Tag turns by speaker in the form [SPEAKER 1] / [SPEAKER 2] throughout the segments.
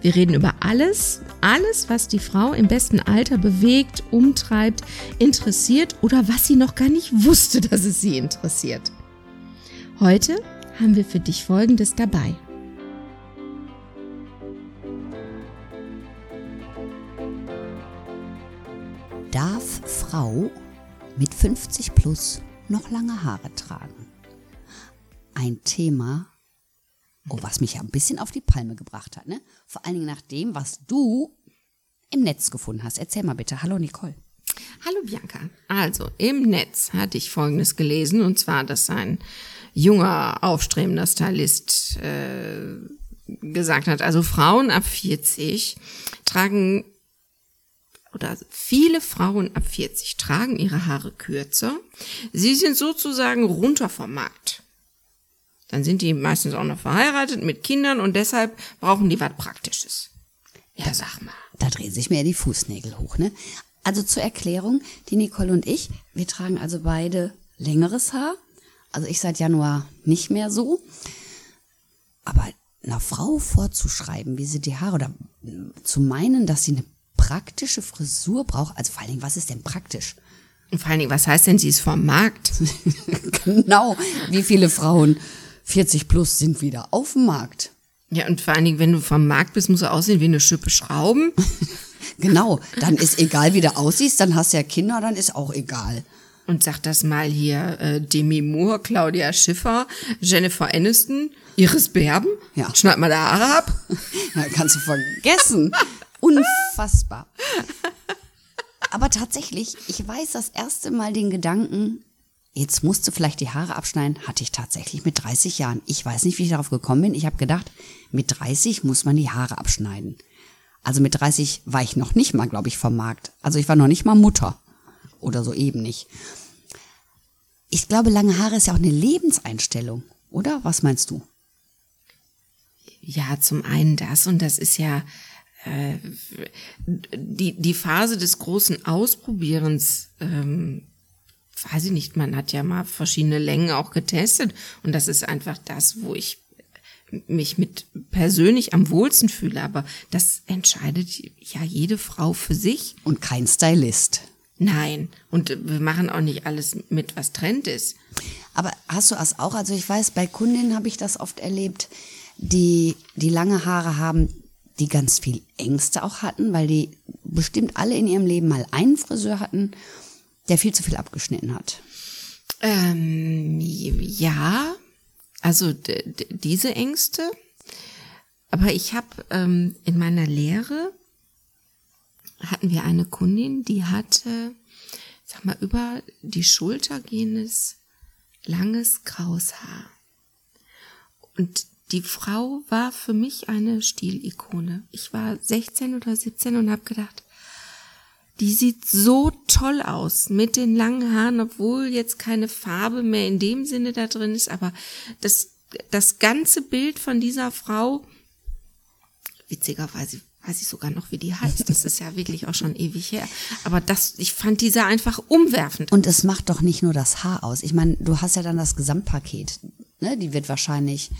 [SPEAKER 1] Wir reden über alles, alles, was die Frau im besten Alter bewegt, umtreibt, interessiert oder was sie noch gar nicht wusste, dass es sie interessiert. Heute haben wir für dich Folgendes dabei.
[SPEAKER 2] Darf Frau mit 50 plus noch lange Haare tragen? Ein Thema, Oh, was mich ja ein bisschen auf die Palme gebracht hat, ne? Vor allen Dingen nach dem, was du im Netz gefunden hast. Erzähl mal bitte. Hallo Nicole.
[SPEAKER 1] Hallo Bianca. Also, im Netz hatte ich Folgendes gelesen, und zwar, dass ein junger, aufstrebender Stylist äh, gesagt hat, also Frauen ab 40 tragen oder viele Frauen ab 40 tragen ihre Haare kürzer. Sie sind sozusagen runter vom Markt. Dann sind die meistens auch noch verheiratet mit Kindern und deshalb brauchen die was Praktisches.
[SPEAKER 2] Ja, sag mal. Da drehen sich mir ja die Fußnägel hoch, ne? Also zur Erklärung, die Nicole und ich, wir tragen also beide längeres Haar. Also ich seit Januar nicht mehr so. Aber einer Frau vorzuschreiben, wie sie die Haare oder zu meinen, dass sie eine praktische Frisur braucht, also vor allen Dingen, was ist denn praktisch?
[SPEAKER 1] Und vor allen Dingen, was heißt denn, sie ist vom Markt?
[SPEAKER 2] genau, wie viele Frauen 40 plus sind wieder auf dem Markt.
[SPEAKER 1] Ja, und vor allen Dingen, wenn du vom Markt bist, musst du aussehen wie eine Schippe Schrauben.
[SPEAKER 2] genau, dann ist egal, wie du aussiehst, dann hast du ja Kinder, dann ist auch egal.
[SPEAKER 1] Und sag das mal hier, äh, Demi Moore, Claudia Schiffer, Jennifer Aniston, Iris Berben. Ja. Schneid mal die Haare ab.
[SPEAKER 2] Ja, kannst du vergessen. Unfassbar. Aber tatsächlich, ich weiß das erste Mal den Gedanken, jetzt musst du vielleicht die Haare abschneiden, hatte ich tatsächlich mit 30 Jahren. Ich weiß nicht, wie ich darauf gekommen bin. Ich habe gedacht, mit 30 muss man die Haare abschneiden. Also mit 30 war ich noch nicht mal, glaube ich, vom Markt. Also ich war noch nicht mal Mutter. Oder so eben nicht. Ich glaube, lange Haare ist ja auch eine Lebenseinstellung, oder? Was meinst du?
[SPEAKER 1] Ja, zum einen das und das ist ja äh, die, die Phase des großen Ausprobierens ähm, weiß ich nicht, man hat ja mal verschiedene Längen auch getestet und das ist einfach das, wo ich mich mit persönlich am wohlsten fühle, aber das entscheidet ja jede Frau für sich.
[SPEAKER 2] Und kein Stylist.
[SPEAKER 1] Nein, und wir machen auch nicht alles mit, was Trend ist.
[SPEAKER 2] Aber hast du das auch? Also ich weiß, bei Kundinnen habe ich das oft erlebt, die, die lange Haare haben, die ganz viel Ängste auch hatten, weil die bestimmt alle in ihrem Leben mal einen Friseur hatten der viel zu viel abgeschnitten hat.
[SPEAKER 1] Ähm, ja, also diese Ängste. Aber ich habe ähm, in meiner Lehre hatten wir eine Kundin, die hatte, sag mal, über die Schulter gehendes langes graues Haar. Und die Frau war für mich eine Stilikone. Ich war 16 oder 17 und habe gedacht, die sieht so toll aus mit den langen Haaren, obwohl jetzt keine Farbe mehr in dem Sinne da drin ist, aber das, das ganze Bild von dieser Frau, witzigerweise weiß ich sogar noch, wie die heißt. Das ist ja wirklich auch schon ewig her. Aber das, ich fand diese einfach umwerfend.
[SPEAKER 2] Und es macht doch nicht nur das Haar aus. Ich meine, du hast ja dann das Gesamtpaket. Ne? Die wird wahrscheinlich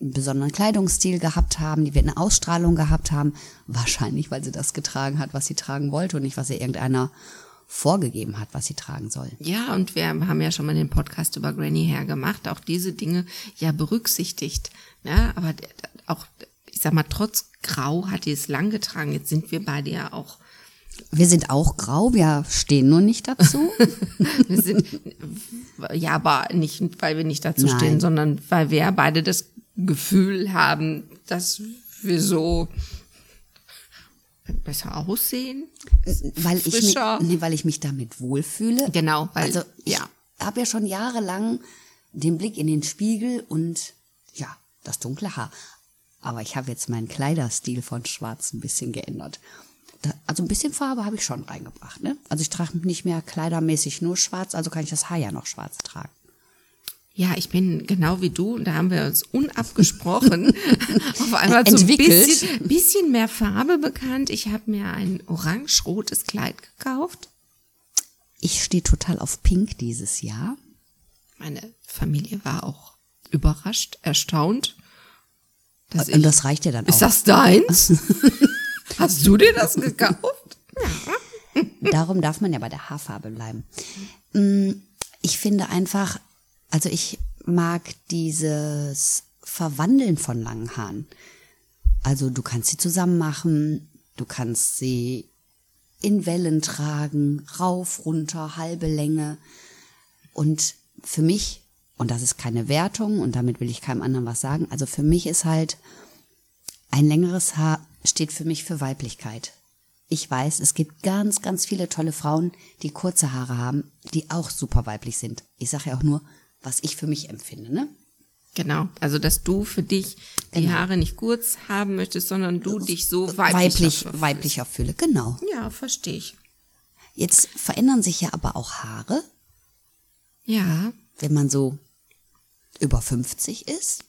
[SPEAKER 2] einen besonderen Kleidungsstil gehabt haben, die wird eine Ausstrahlung gehabt haben, wahrscheinlich, weil sie das getragen hat, was sie tragen wollte und nicht, was ihr irgendeiner vorgegeben hat, was sie tragen soll.
[SPEAKER 1] Ja, und wir haben ja schon mal den Podcast über Granny Hair gemacht, auch diese Dinge ja berücksichtigt. Ja, aber auch, ich sag mal, trotz Grau hat die es lang getragen. Jetzt sind wir beide ja auch
[SPEAKER 2] wir sind auch grau, wir stehen nur nicht dazu.
[SPEAKER 1] wir sind, ja, aber nicht, weil wir nicht dazu Nein. stehen, sondern weil wir beide das Gefühl haben, dass wir so besser aussehen.
[SPEAKER 2] Weil ich, mich, nee, weil ich mich damit wohlfühle.
[SPEAKER 1] Genau.
[SPEAKER 2] Weil, also ich ja. habe ja schon jahrelang den Blick in den Spiegel und ja, das dunkle Haar. Aber ich habe jetzt meinen Kleiderstil von Schwarz ein bisschen geändert. Da, also ein bisschen Farbe habe ich schon reingebracht. Ne? Also ich trage nicht mehr kleidermäßig nur schwarz, also kann ich das Haar ja noch schwarz tragen.
[SPEAKER 1] Ja, ich bin genau wie du, da haben wir uns unabgesprochen auf einmal so ein bisschen, bisschen mehr Farbe bekannt. Ich habe mir ein orange-rotes Kleid gekauft.
[SPEAKER 2] Ich stehe total auf Pink dieses Jahr.
[SPEAKER 1] Meine Familie war auch überrascht, erstaunt.
[SPEAKER 2] Und
[SPEAKER 1] ich,
[SPEAKER 2] das reicht ja dann
[SPEAKER 1] ist
[SPEAKER 2] auch.
[SPEAKER 1] das deins? Hast du dir das gekauft?
[SPEAKER 2] Darum darf man ja bei der Haarfarbe bleiben. Mm, Ich finde einfach, also ich mag dieses Verwandeln von langen Haaren. Also du kannst sie zusammen machen, du kannst sie in Wellen tragen, rauf, runter, halbe Länge. Und für mich, und das ist keine Wertung und damit will ich keinem anderen was sagen, also für mich ist halt ein längeres Haar steht für mich für Weiblichkeit. Ich weiß, es gibt ganz, ganz viele tolle Frauen, die kurze Haare haben, die auch super weiblich sind. Ich sage ja auch nur, was ich für mich empfinde, ne?
[SPEAKER 1] Genau, also dass du für dich die
[SPEAKER 2] Genau.
[SPEAKER 1] Haare nicht kurz haben möchtest, sondern du dich so weiblich
[SPEAKER 2] Weiblich,
[SPEAKER 1] dafür
[SPEAKER 2] weiblicher fühle, genau.
[SPEAKER 1] Ja, verstehe ich.
[SPEAKER 2] Jetzt verändern sich ja aber auch Haare,
[SPEAKER 1] Ja,
[SPEAKER 2] wenn man so über 50 ist.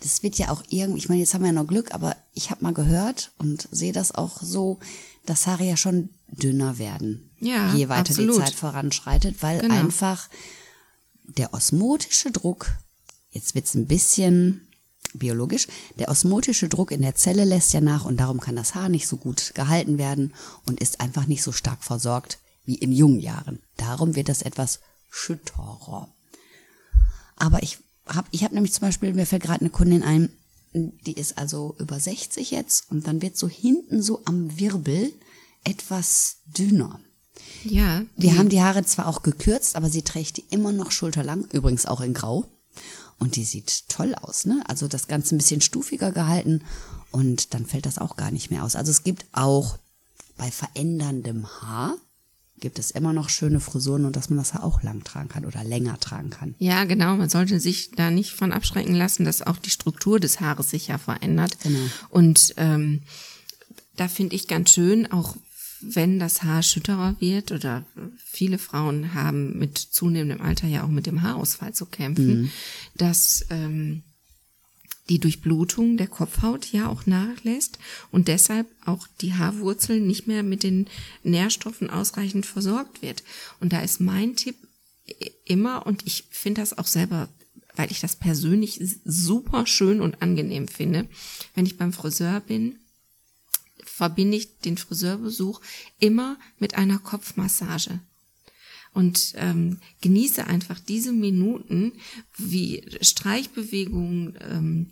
[SPEAKER 2] Das wird ja auch irgendwie, ich meine, jetzt haben wir ja noch Glück, aber ich habe mal gehört und sehe das auch so, dass Haare ja schon dünner werden,
[SPEAKER 1] Ja,
[SPEAKER 2] je weiter
[SPEAKER 1] absolut.
[SPEAKER 2] die Zeit voranschreitet, weil
[SPEAKER 1] Genau.
[SPEAKER 2] einfach der osmotische Druck, jetzt wird's ein bisschen biologisch, der osmotische Druck in der Zelle lässt ja nach und darum kann das Haar nicht so gut gehalten werden und ist einfach nicht so stark versorgt wie in jungen Jahren. Darum wird das etwas schütterer. Aber ich habe ich hab nämlich zum Beispiel, mir fällt gerade eine Kundin ein, die ist also über 60 jetzt und dann wird so hinten so am Wirbel etwas dünner.
[SPEAKER 1] Ja.
[SPEAKER 2] Wir haben die Haare zwar auch gekürzt, aber sie trägt die immer noch schulterlang, übrigens auch in Grau. Und die sieht toll aus, ne? Also das Ganze ein bisschen stufiger gehalten und dann fällt das auch gar nicht mehr aus. Also es gibt auch bei veränderndem Haar gibt es immer noch schöne Frisuren und dass man das Haar auch lang tragen kann oder länger tragen kann.
[SPEAKER 1] Ja, genau. Man sollte sich da nicht von abschrecken lassen, dass auch die Struktur des Haares sich ja verändert.
[SPEAKER 2] Genau.
[SPEAKER 1] Und ähm, da finde ich ganz schön, auch wenn das Haar schütterer wird oder viele Frauen haben mit zunehmendem Alter ja auch mit dem Haarausfall zu kämpfen, dass ähm, die Durchblutung der Kopfhaut ja auch nachlässt und deshalb auch die Haarwurzel nicht mehr mit den Nährstoffen ausreichend versorgt wird. Und da ist mein Tipp immer, und ich finde das auch selber, weil ich das persönlich super schön und angenehm finde, wenn ich beim Friseur bin, verbinde ich den Friseurbesuch immer mit einer Kopfmassage. Und ähm, genieße einfach diese Minuten, wie Streichbewegungen, ähm,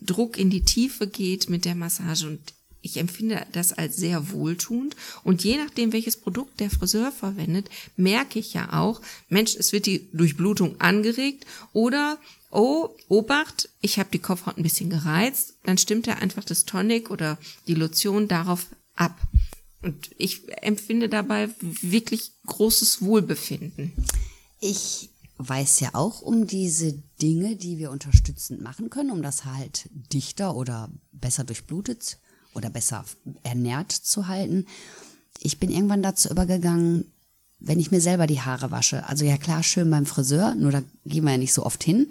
[SPEAKER 1] Druck in die Tiefe geht mit der Massage und ich empfinde das als sehr wohltuend und je nachdem, welches Produkt der Friseur verwendet, merke ich ja auch, Mensch, es wird die Durchblutung angeregt oder oh, Obacht, ich habe die Kopfhaut ein bisschen gereizt, dann stimmt er einfach das Tonic oder die Lotion darauf ab. Und ich empfinde dabei wirklich großes Wohlbefinden.
[SPEAKER 2] Ich weiß ja auch um diese Dinge, die wir unterstützend machen können, um das halt dichter oder besser durchblutet oder besser ernährt zu halten. Ich bin irgendwann dazu übergegangen, wenn ich mir selber die Haare wasche. Also ja klar, schön beim Friseur, nur da gehen wir ja nicht so oft hin.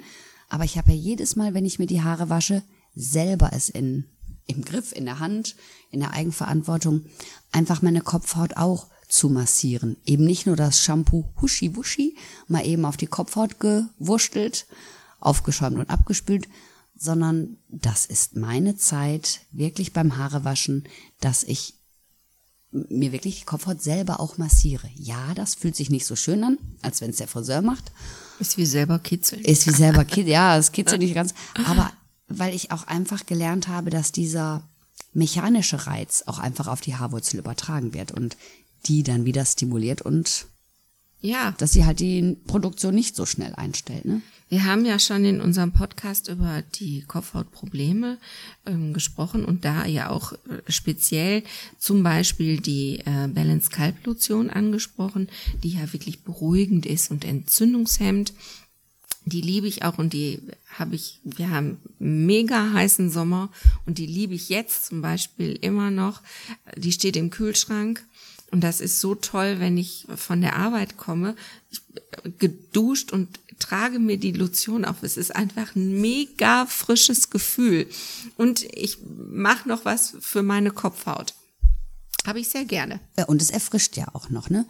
[SPEAKER 2] Aber ich habe ja jedes Mal, wenn ich mir die Haare wasche, selber es in, im Griff, in der Hand, in der Eigenverantwortung, einfach meine Kopfhaut auch zu massieren. Eben nicht nur das Shampoo huschi wuschi, mal eben auf die Kopfhaut gewurstelt, aufgeschäumt und abgespült, sondern das ist meine Zeit wirklich beim Haarewaschen, dass ich mir wirklich die Kopfhaut selber auch massiere. Ja, das fühlt sich nicht so schön an, als wenn es der Friseur macht.
[SPEAKER 1] Ist wie selber kitzeln.
[SPEAKER 2] Ist wie selber Kid, ja, es kitzelt nicht ganz. Aber weil ich auch einfach gelernt habe, dass dieser mechanische Reiz auch einfach auf die Haarwurzel übertragen wird und die dann wieder stimuliert und
[SPEAKER 1] Ja,
[SPEAKER 2] dass sie halt die Produktion nicht so schnell einstellt. Ne?
[SPEAKER 1] Wir haben ja schon in unserem Podcast über die Kopfhautprobleme ähm, gesprochen und da ja auch äh, speziell zum Beispiel die äh, Balance Kalblotion angesprochen, die ja wirklich beruhigend ist und entzündungshemmend. Die liebe ich auch und die habe ich, wir haben mega heißen Sommer und die liebe ich jetzt zum Beispiel immer noch. Die steht im Kühlschrank und das ist so toll, wenn ich von der Arbeit komme, ich, geduscht und trage mir die Lotion auf. Es ist einfach ein mega frisches Gefühl. Und ich mache noch was für meine Kopfhaut. Habe ich sehr gerne.
[SPEAKER 2] Ja, und es erfrischt ja auch noch, ne?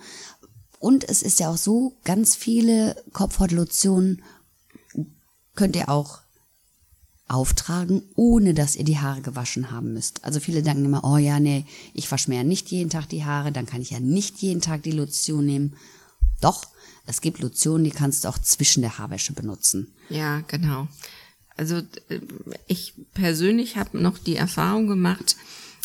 [SPEAKER 2] Und es ist ja auch so, ganz viele Kopfhautlotionen könnt ihr auch auftragen, ohne dass ihr die Haare gewaschen haben müsst. Also viele denken immer, oh ja, nee, ich wasche mir ja nicht jeden Tag die Haare, dann kann ich ja nicht jeden Tag die Lotion nehmen. Doch, es gibt Lotionen, die kannst du auch zwischen der Haarwäsche benutzen.
[SPEAKER 1] Ja, genau. Also äh, ich persönlich habe noch die Erfahrung gemacht,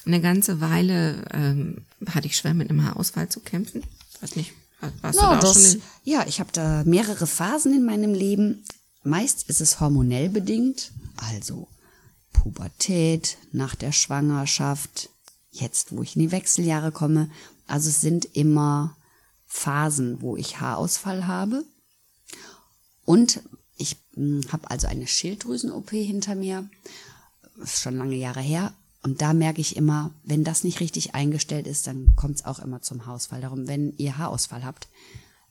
[SPEAKER 1] eine ganze Weile ähm, hatte ich schwer mit einem Haarausfall zu kämpfen. Weiß nicht, warst
[SPEAKER 2] Ja,
[SPEAKER 1] du da auch
[SPEAKER 2] das, ja, ich habe da mehrere Phasen in meinem Leben. Meist ist es hormonell bedingt, also Pubertät, nach der Schwangerschaft, jetzt, wo ich in die Wechseljahre komme. Also es sind immer Phasen, wo ich Haarausfall habe. Und ich habe also eine Schilddrüsen-OP hinter mir. Ist schon lange Jahre her. Und da merke ich immer, wenn das nicht richtig eingestellt ist, dann kommt es auch immer zum Haarausfall. Darum, wenn ihr Haarausfall habt,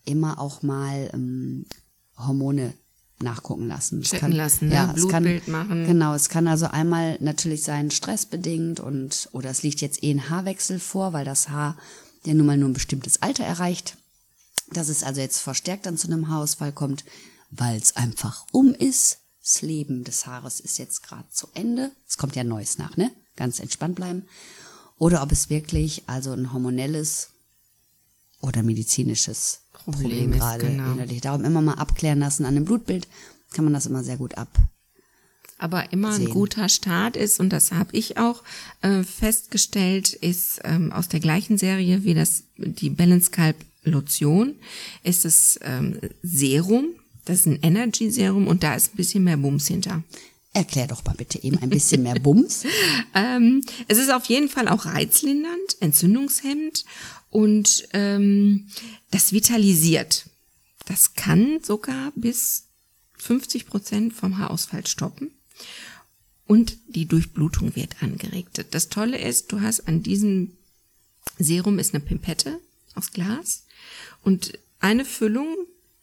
[SPEAKER 2] immer auch mal ähm, Hormone nachgucken lassen. Es
[SPEAKER 1] Checken lassen, ne?
[SPEAKER 2] ja, es kann,
[SPEAKER 1] Blutbild machen.
[SPEAKER 2] Genau, es kann also einmal natürlich sein stressbedingt und oder es liegt jetzt eh ein Haarwechsel vor, weil das Haar ja nun mal nur ein bestimmtes Alter erreicht. Dass es also jetzt verstärkt dann zu einem Haarausfall kommt, weil es einfach um ist. Das Leben des Haares ist jetzt gerade zu Ende. Es kommt ja Neues nach, ne? Ganz entspannt bleiben. Oder ob es wirklich also ein hormonelles oder medizinisches
[SPEAKER 1] Problem
[SPEAKER 2] Problem,
[SPEAKER 1] ist,
[SPEAKER 2] gerade
[SPEAKER 1] genau.
[SPEAKER 2] innerlich. Darum immer mal abklären lassen an dem Blutbild, kann man das immer sehr gut ab.
[SPEAKER 1] aber immer ein
[SPEAKER 2] sehen.
[SPEAKER 1] guter Start ist, und das habe ich auch äh, festgestellt, ist ähm, aus der gleichen Serie wie das die Balance Scalp Lotion, ist das ähm, Serum. Das ist ein Energy Serum und da ist ein bisschen mehr Bums hinter.
[SPEAKER 2] Erklär doch mal bitte eben ein bisschen mehr Bums.
[SPEAKER 1] Ähm, es ist auf jeden Fall auch reizlindernd, entzündungshemmend und ähm, das vitalisiert. Das kann sogar bis 50 Prozent vom Haarausfall stoppen. Und die Durchblutung wird angeregt. Das Tolle ist, du hast an diesem Serum ist eine Pimpette aus Glas und eine Füllung.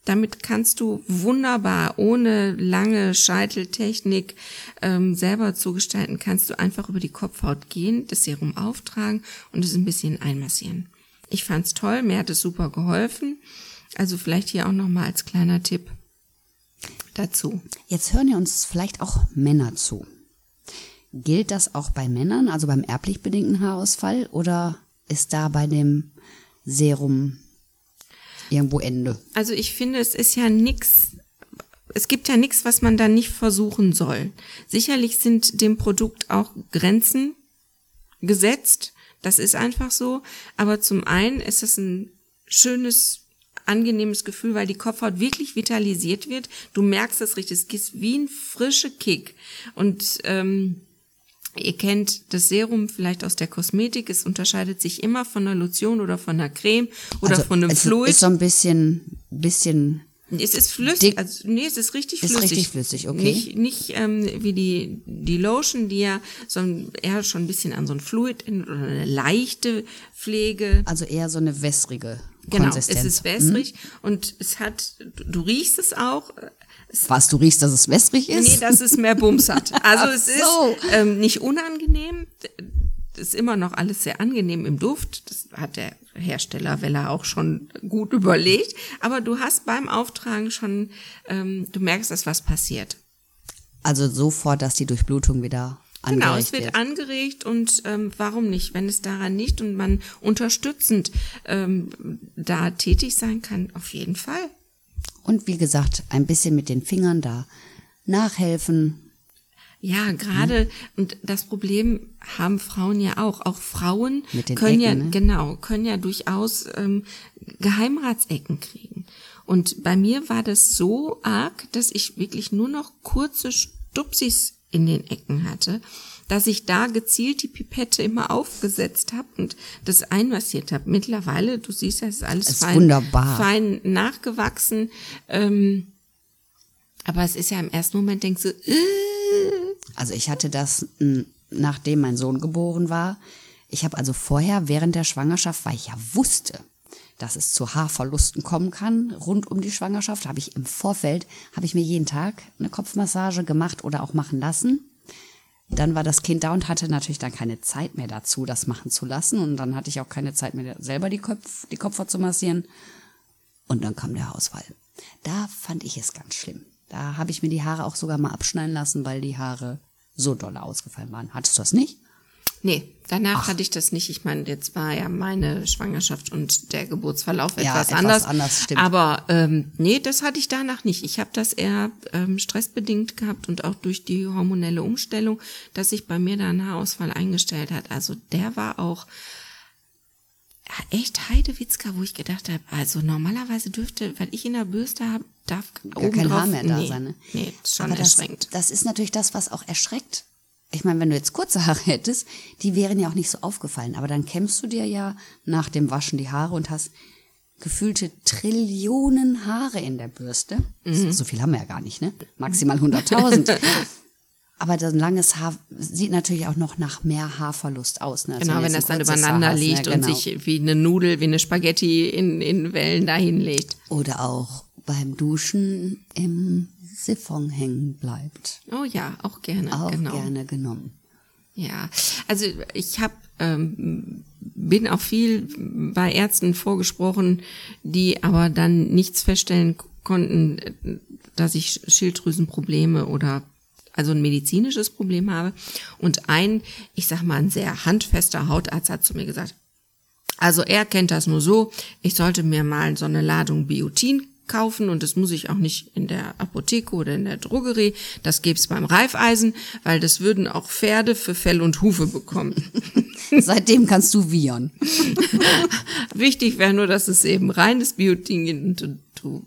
[SPEAKER 1] Damit kannst du wunderbar, ohne lange Scheiteltechnik ähm, selber zu gestalten, kannst du einfach über die Kopfhaut gehen, das Serum auftragen und es ein bisschen einmassieren. Ich fand's toll, mir hat es super geholfen. Also vielleicht hier auch nochmal als kleiner Tipp dazu.
[SPEAKER 2] Jetzt hören ja uns vielleicht auch Männer zu. Gilt das auch bei Männern, also beim erblich bedingten Haarausfall, oder ist da bei dem Serum irgendwo Ende?
[SPEAKER 1] Also ich finde, es ist ja nix, es gibt ja nichts, was man da nicht versuchen soll. Sicherlich sind dem Produkt auch Grenzen gesetzt. Das ist einfach so. Aber zum einen ist es ein schönes, angenehmes Gefühl, weil die Kopfhaut wirklich vitalisiert wird. Du merkst das richtig. Es ist wie ein frischer Kick. Und ähm, Ihr kennt das Serum vielleicht aus der Kosmetik. Es unterscheidet sich immer von einer Lotion oder von einer Creme oder
[SPEAKER 2] also,
[SPEAKER 1] von einem
[SPEAKER 2] es
[SPEAKER 1] Fluid.
[SPEAKER 2] Ist so ein bisschen, bisschen
[SPEAKER 1] Es ist flüssig, also nee, es ist richtig
[SPEAKER 2] Ist
[SPEAKER 1] flüssig.
[SPEAKER 2] richtig flüssig, okay.
[SPEAKER 1] Nicht, nicht ähm, wie die, die Lotion, die ja so ein, eher schon ein bisschen an so ein Fluid oder eine leichte Pflege.
[SPEAKER 2] Also eher so eine wässrige
[SPEAKER 1] Genau,
[SPEAKER 2] Konsistenz.
[SPEAKER 1] es ist wässrig und es hat, du, du riechst es auch. Es,
[SPEAKER 2] Was, du riechst, dass es wässrig ist?
[SPEAKER 1] nee, dass es mehr Bums hat. Also es
[SPEAKER 2] so.
[SPEAKER 1] ist ähm, nicht unangenehm. Ist immer noch alles sehr angenehm im Duft. Das hat der Hersteller Weller auch schon gut überlegt. Aber du hast beim Auftragen schon, ähm, du merkst, dass was passiert.
[SPEAKER 2] Also sofort, dass die Durchblutung wieder
[SPEAKER 1] Genau,
[SPEAKER 2] angeregt
[SPEAKER 1] es wird,
[SPEAKER 2] wird.
[SPEAKER 1] angeregt und ähm, warum nicht, wenn es daran nicht und man unterstützend ähm, da tätig sein kann, auf jeden Fall.
[SPEAKER 2] Und wie gesagt, ein bisschen mit den Fingern da nachhelfen.
[SPEAKER 1] Ja, gerade und das Problem haben Frauen ja auch. Auch Frauen können ja
[SPEAKER 2] Ecken, ne?
[SPEAKER 1] genau können ja durchaus ähm, Geheimratsecken kriegen. Und bei mir war das so arg, dass ich wirklich nur noch kurze Stupsis in den Ecken hatte, dass ich da gezielt die Pipette immer aufgesetzt habe und das einmassiert habe. Mittlerweile, du siehst ja, es ist alles
[SPEAKER 2] Es ist
[SPEAKER 1] fein,
[SPEAKER 2] wunderbar.
[SPEAKER 1] fein nachgewachsen. Ähm, Aber es ist ja im ersten Moment, denkst du, äh,
[SPEAKER 2] Also ich hatte das, nachdem mein Sohn geboren war. Ich habe also vorher, während der Schwangerschaft, weil ich ja wusste, dass es zu Haarverlusten kommen kann, rund um die Schwangerschaft, habe ich im Vorfeld, habe ich mir jeden Tag eine Kopfmassage gemacht oder auch machen lassen. Dann war das Kind da und hatte natürlich dann keine Zeit mehr dazu, das machen zu lassen. Und dann hatte ich auch keine Zeit mehr, selber die, Kopf, die Kopfhaut zu massieren. Und dann kam der Haarausfall. Da fand ich es ganz schlimm. Da habe ich mir die Haare auch sogar mal abschneiden lassen, weil die Haare so doll ausgefallen waren. Hattest du das nicht?
[SPEAKER 1] Nee, danach hatte ich das nicht. Ich meine, jetzt war ja meine Schwangerschaft und der Geburtsverlauf
[SPEAKER 2] Ja,
[SPEAKER 1] etwas,
[SPEAKER 2] etwas
[SPEAKER 1] anders.
[SPEAKER 2] anders, stimmt.
[SPEAKER 1] Aber ähm, nee, das hatte ich danach nicht. Ich habe das eher ähm, stressbedingt gehabt und auch durch die hormonelle Umstellung, dass sich bei mir da ein Haarausfall eingestellt hat. Also der war auch echt Heidewitzka, wo ich gedacht habe, also normalerweise dürfte, weil ich in der Bürste habe, darf
[SPEAKER 2] Gar kein Haar mehr da
[SPEAKER 1] nee,
[SPEAKER 2] sein. Ne?
[SPEAKER 1] Nee, ist schon
[SPEAKER 2] Aber das,
[SPEAKER 1] erschreckend.
[SPEAKER 2] das ist natürlich das, was auch erschreckt. Ich meine, wenn du jetzt kurze Haare hättest, die wären ja auch nicht so aufgefallen. Aber dann kämmst du dir ja nach dem Waschen die Haare und hast gefühlte Trillionen Haare in der Bürste.
[SPEAKER 1] Mhm.
[SPEAKER 2] So viel haben wir ja gar nicht, ne? Maximal 100.000. Aber so ein langes Haar sieht natürlich auch noch nach mehr Haarverlust aus. Ne?
[SPEAKER 1] Genau, wenn das dann übereinander
[SPEAKER 2] Haar hast, ne?
[SPEAKER 1] liegt und
[SPEAKER 2] Genau.
[SPEAKER 1] sich wie eine Nudel, wie eine Spaghetti in, in Wellen dahin legt.
[SPEAKER 2] Oder auch beim Duschen im Siphon hängen bleibt.
[SPEAKER 1] Oh ja, auch gerne.
[SPEAKER 2] Auch
[SPEAKER 1] genau.
[SPEAKER 2] gerne genommen.
[SPEAKER 1] Ja, also ich habe ähm, bin auch viel bei Ärzten vorgesprochen, die aber dann nichts feststellen konnten, dass ich Schilddrüsenprobleme oder also ein medizinisches Problem habe. Und ein, ich sag mal, ein sehr handfester Hautarzt hat zu mir gesagt, also er kennt das nur so, ich sollte mir mal so eine Ladung Biotin kaufen und das muss ich auch nicht in der Apotheke oder in der Drogerie, das gibt's beim Reifeisen, weil das würden auch Pferde für Fell und Hufe bekommen.
[SPEAKER 2] Seitdem kannst du wiehern.
[SPEAKER 1] Wichtig wäre nur, dass es eben reines Biotin gibt und du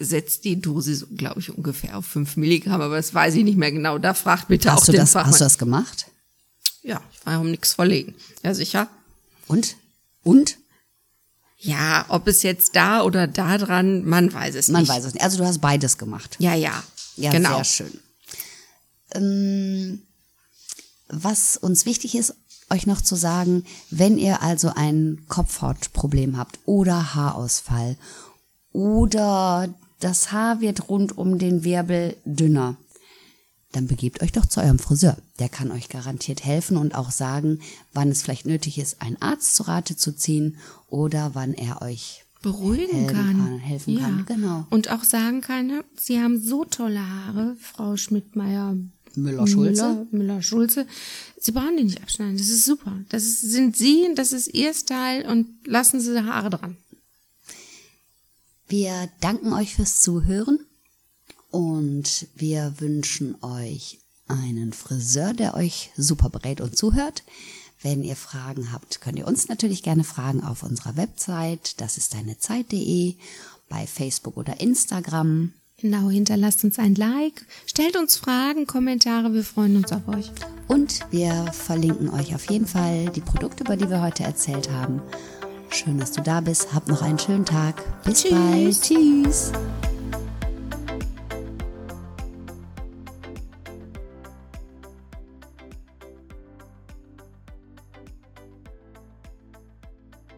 [SPEAKER 1] setzt die Dosis, glaube ich, ungefähr auf 5 Milligramm, aber das weiß ich nicht mehr genau. Da fragt bitte auch
[SPEAKER 2] Hast du,
[SPEAKER 1] den
[SPEAKER 2] das,
[SPEAKER 1] Fachmann.
[SPEAKER 2] hast du das gemacht?
[SPEAKER 1] ja, ich war um nichts verlegen. Ja, sicher.
[SPEAKER 2] Und? Und?
[SPEAKER 1] Ja, ob es jetzt da oder da dran, man weiß es
[SPEAKER 2] Man
[SPEAKER 1] nicht.
[SPEAKER 2] weiß es nicht. Also du hast beides gemacht.
[SPEAKER 1] Ja, ja.
[SPEAKER 2] Ja,
[SPEAKER 1] genau.
[SPEAKER 2] sehr schön. Ähm, was uns wichtig ist, euch noch zu sagen, wenn ihr also ein Kopfhautproblem habt oder Haarausfall oder das Haar wird rund um den Wirbel dünner, dann begebt euch doch zu eurem Friseur. Der kann euch garantiert helfen und auch sagen, wann es vielleicht nötig ist, einen Arzt zu Rate zu ziehen oder wann er euch
[SPEAKER 1] beruhigen kann.
[SPEAKER 2] kann, helfen kann, genau.
[SPEAKER 1] Und auch sagen kann, ne, Sie haben so tolle Haare, Frau Schmidtmeier.
[SPEAKER 2] Müller-Schulze?
[SPEAKER 1] Müller, Müller-Schulze. Sie brauchen die nicht abschneiden. Das ist super. Das ist, sind Sie, das ist Ihr Style und lassen Sie die Haare dran.
[SPEAKER 2] Wir danken euch fürs Zuhören und wir wünschen euch einen Friseur, der euch super berät und zuhört. Wenn ihr Fragen habt, könnt ihr uns natürlich gerne fragen auf unserer Website, das ist deine Zeit.de, bei Facebook oder Instagram.
[SPEAKER 1] Genau, hinterlasst uns ein Like, stellt uns Fragen, Kommentare, wir freuen uns auf euch.
[SPEAKER 2] Und wir verlinken euch auf jeden Fall die Produkte, über die wir heute erzählt haben. Schön, dass du da bist. Habt noch einen schönen Tag. Bis
[SPEAKER 1] Tschüss.
[SPEAKER 2] bald. Tschüss.